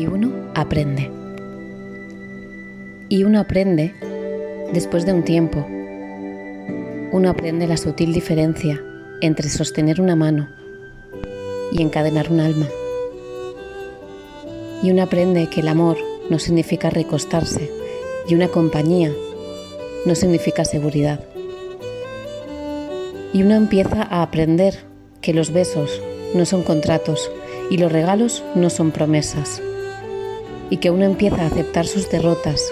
y uno aprende. Y uno aprende después de un tiempo. Uno aprende la sutil diferencia entre sostener una mano y encadenar un alma. Y uno aprende que el amor no significa recostarse y una compañía no significa seguridad. Y uno empieza a aprender que los besos no son contratos y los regalos no son promesas. Y que uno empieza a aceptar sus derrotas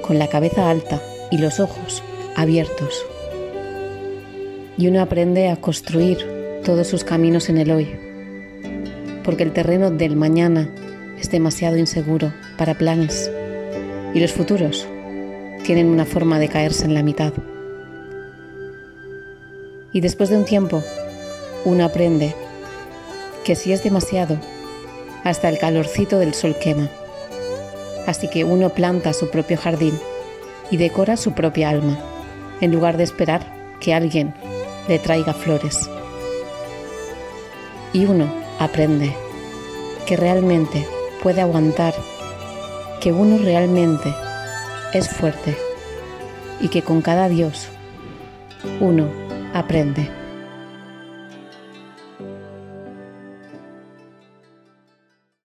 con la cabeza alta y los ojos abiertos. Y uno aprende a construir todos sus caminos en el hoy, porque el terreno del mañana es demasiado inseguro para planes y los futuros tienen una forma de caerse en la mitad. Y después de un tiempo, uno aprende que si es demasiado, hasta el calorcito del sol quema. Así que uno planta su propio jardín y decora su propia alma, en lugar de esperar que alguien le traiga flores. Y uno aprende que realmente puede aguantar, que uno realmente es fuerte y que con cada Dios uno aprende.